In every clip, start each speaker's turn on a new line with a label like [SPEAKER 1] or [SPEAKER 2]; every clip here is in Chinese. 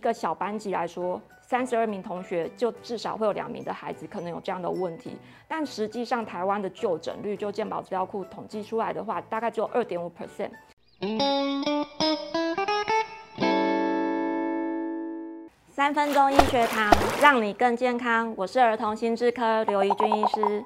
[SPEAKER 1] 一个小班级来说，三十二名同学就至少会有两名的孩子可能有这样的问题。但实际上，台湾的就诊率就健保资料库统计出来的话，大概只有二点五 percent。三分钟医学堂，让你更健康。我是儿童心智科刘怡君医师。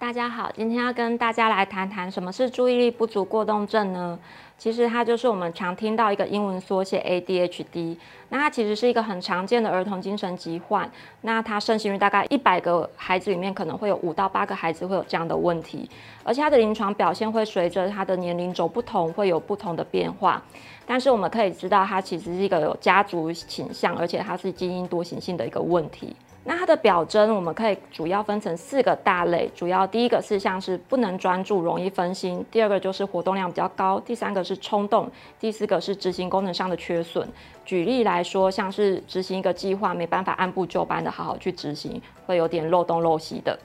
[SPEAKER 1] 大家好，今天要跟大家来谈谈什么是注意力不足过动症呢？其实它就是我们常听到一个英文缩写 ADHD。那它其实是一个很常见的儿童精神疾患。那它盛行于大概一百个孩子里面，可能会有五到八个孩子会有这样的问题。而且它的临床表现会随着它的年龄轴不同，会有不同的变化。但是我们可以知道，它其实是一个有家族倾向，而且它是基因多型性的一个问题。那它的表征，我们可以主要分成四个大类。主要第一个是像是不能专注、容易分心；第二个就是活动量比较高；第三个是冲动；第四个是执行功能上的缺损。举例来说，像是执行一个计划没办法按部就班的好好去执行，会有点漏洞漏西的。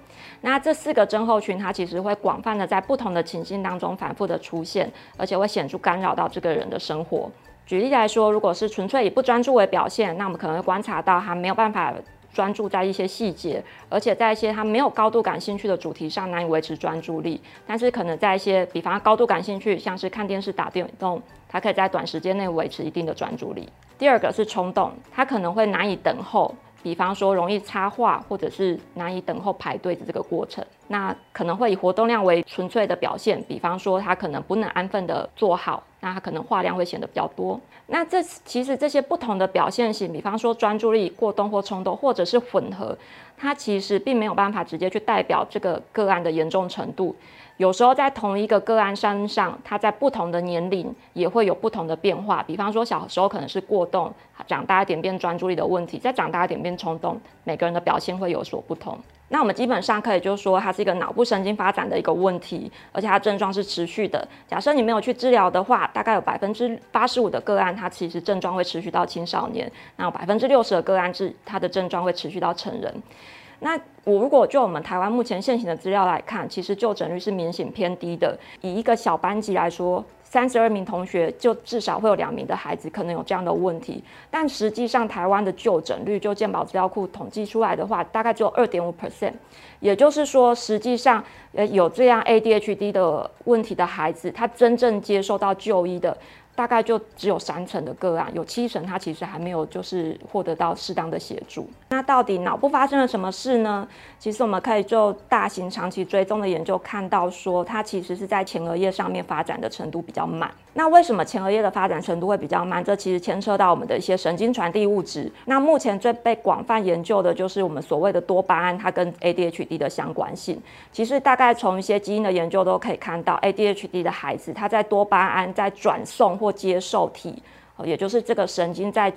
[SPEAKER 1] 那这四个症候群，它其实会广泛的在不同的情境当中反复的出现，而且会显著干扰到这个人的生活。举例来说，如果是纯粹以不专注为表现，那我们可能会观察到他没有办法。专注在一些细节，而且在一些他没有高度感兴趣的主题上难以维持专注力。但是可能在一些，比方高度感兴趣，像是看电视、打电动，他可以在短时间内维持一定的专注力。第二个是冲动，他可能会难以等候，比方说容易插话，或者是难以等候排队的这个过程。那可能会以活动量为纯粹的表现，比方说他可能不能安分的坐好。那他可能话量会显得比较多。那这其实这些不同的表现型，比方说专注力过动或冲动，或者是混合，它其实并没有办法直接去代表这个个案的严重程度。有时候在同一个个案身上，它在不同的年龄也会有不同的变化。比方说小时候可能是过动，长大一点变专注力的问题，再长大一点变冲动，每个人的表现会有所不同。那我们基本上可以就说，它是一个脑部神经发展的一个问题，而且它症状是持续的。假设你没有去治疗的话，大概有百分之八十五的个案，它其实症状会持续到青少年；那百分之六十的个案是它的症状会持续到成人。那我如果就我们台湾目前现行的资料来看，其实就诊率是明显偏低的。以一个小班级来说，三十二名同学就至少会有两名的孩子可能有这样的问题。但实际上，台湾的就诊率就健保资料库统计出来的话，大概只有二点五 percent。也就是说，实际上呃有这样 ADHD 的问题的孩子，他真正接受到就医的。大概就只有三成的个案，有七成他其实还没有就是获得到适当的协助。那到底脑部发生了什么事呢？其实我们可以就大型长期追踪的研究看到，说它其实是在前额叶上面发展的程度比较慢。那为什么前额叶的发展程度会比较慢？这其实牵扯到我们的一些神经传递物质。那目前最被广泛研究的就是我们所谓的多巴胺，它跟 ADHD 的相关性。其实大概从一些基因的研究都可以看到，ADHD 的孩子他在多巴胺在转送。或接受体，也就是这个神经在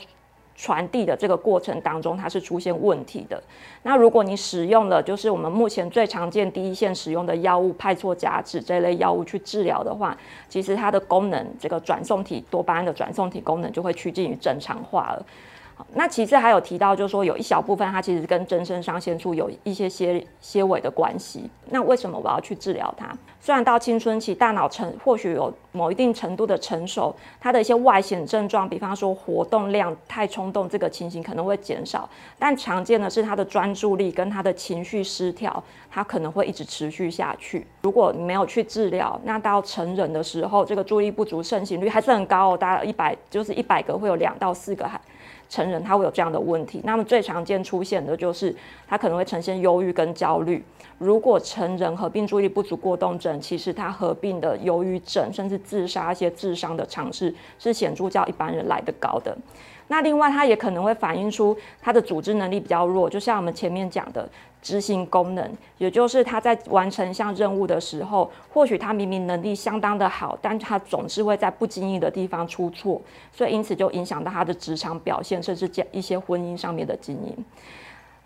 [SPEAKER 1] 传递的这个过程当中，它是出现问题的。那如果你使用了，就是我们目前最常见第一线使用的药物派错甲酯这类药物去治疗的话，其实它的功能，这个转送体多巴胺的转送体功能就会趋近于正常化了。那其次还有提到，就是说有一小部分它其实跟真肾上腺素有一些些些微的关系。那为什么我要去治疗它？虽然到青春期大脑成或许有某一定程度的成熟，它的一些外显症状，比方说活动量太冲动这个情形可能会减少，但常见的是他的专注力跟他的情绪失调，它可能会一直持续下去。如果你没有去治疗，那到成人的时候，这个注意不足盛行率还是很高哦，大概一百就是一百个会有两到四个还。成人他会有这样的问题，那么最常见出现的就是他可能会呈现忧郁跟焦虑。如果成人合并注意力不足过动症，其实他合并的忧郁症甚至自杀一些自伤的尝试是显著较一般人来得高的。那另外，它也可能会反映出他的组织能力比较弱，就像我们前面讲的执行功能，也就是他在完成一项任务的时候，或许他明明能力相当的好，但他总是会在不经意的地方出错，所以因此就影响到他的职场表现，甚至一些婚姻上面的经营。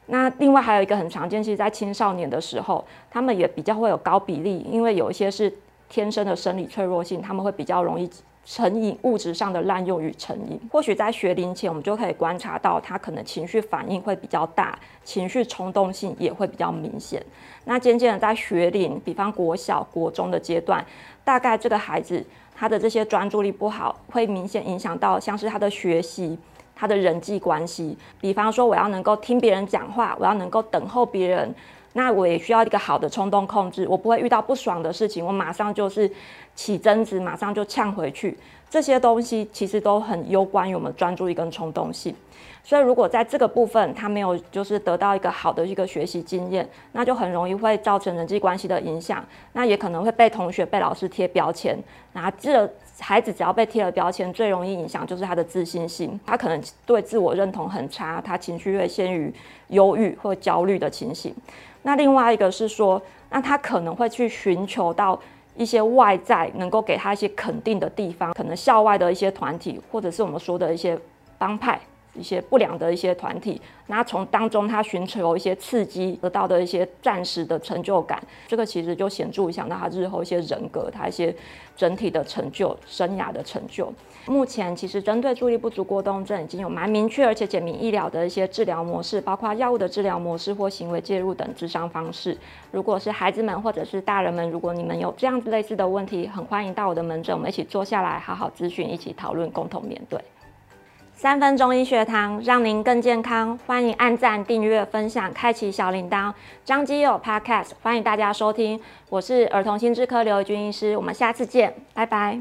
[SPEAKER 1] 那另外还有一个很常见，其实在青少年的时候，他们也比较会有高比例，因为有一些是天生的生理脆弱性，他们会比较容易。成瘾物质上的滥用与成瘾，或许在学龄前，我们就可以观察到他可能情绪反应会比较大，情绪冲动性也会比较明显。那渐渐的在学龄，比方国小、国中的阶段，大概这个孩子他的这些专注力不好，会明显影响到像是他的学习。他的人际关系。比方说，我要能够听别人讲话，我要能够等候别人。那我也需要一个好的冲动控制，我不会遇到不爽的事情，我马上就是起争执，马上就呛回去。这些东西其实都很攸关于我们专注力跟冲动性。所以如果在这个部分他没有就是得到一个好的一个学习经验，那就很容易会造成人际关系的影响，那也可能会被同学、被老师贴标签。那这孩子只要被贴了标签，最容易影响就是他的自信心，他可能对自我认同很差，他情绪会陷于忧郁或焦虑的情形。那另外一个是说，那他可能会去寻求到一些外在能够给他一些肯定的地方，可能校外的一些团体，或者是我们说的一些帮派。一些不良的一些团体，那从当中他寻求一些刺激，得到的一些暂时的成就感，这个其实就显著影响到他日后一些人格，他一些整体的成就、生涯的成就。目前其实针对注意力不足过动症已经有蛮明确而且简明易了的一些治疗模式，包括药物的治疗模式或行为介入等咨商方式。如果是孩子们或者是大人们，如果你们有这样子类似的问题，很欢迎到我的门诊，我们一起坐下来好好咨询，一起讨论，共同面对。三分钟医学堂，让您更健康。欢迎按赞、订阅、分享、开启小铃铛。张基友 Podcast，欢迎大家收听。我是儿童心智科刘怡君医师，我们下次见，拜拜。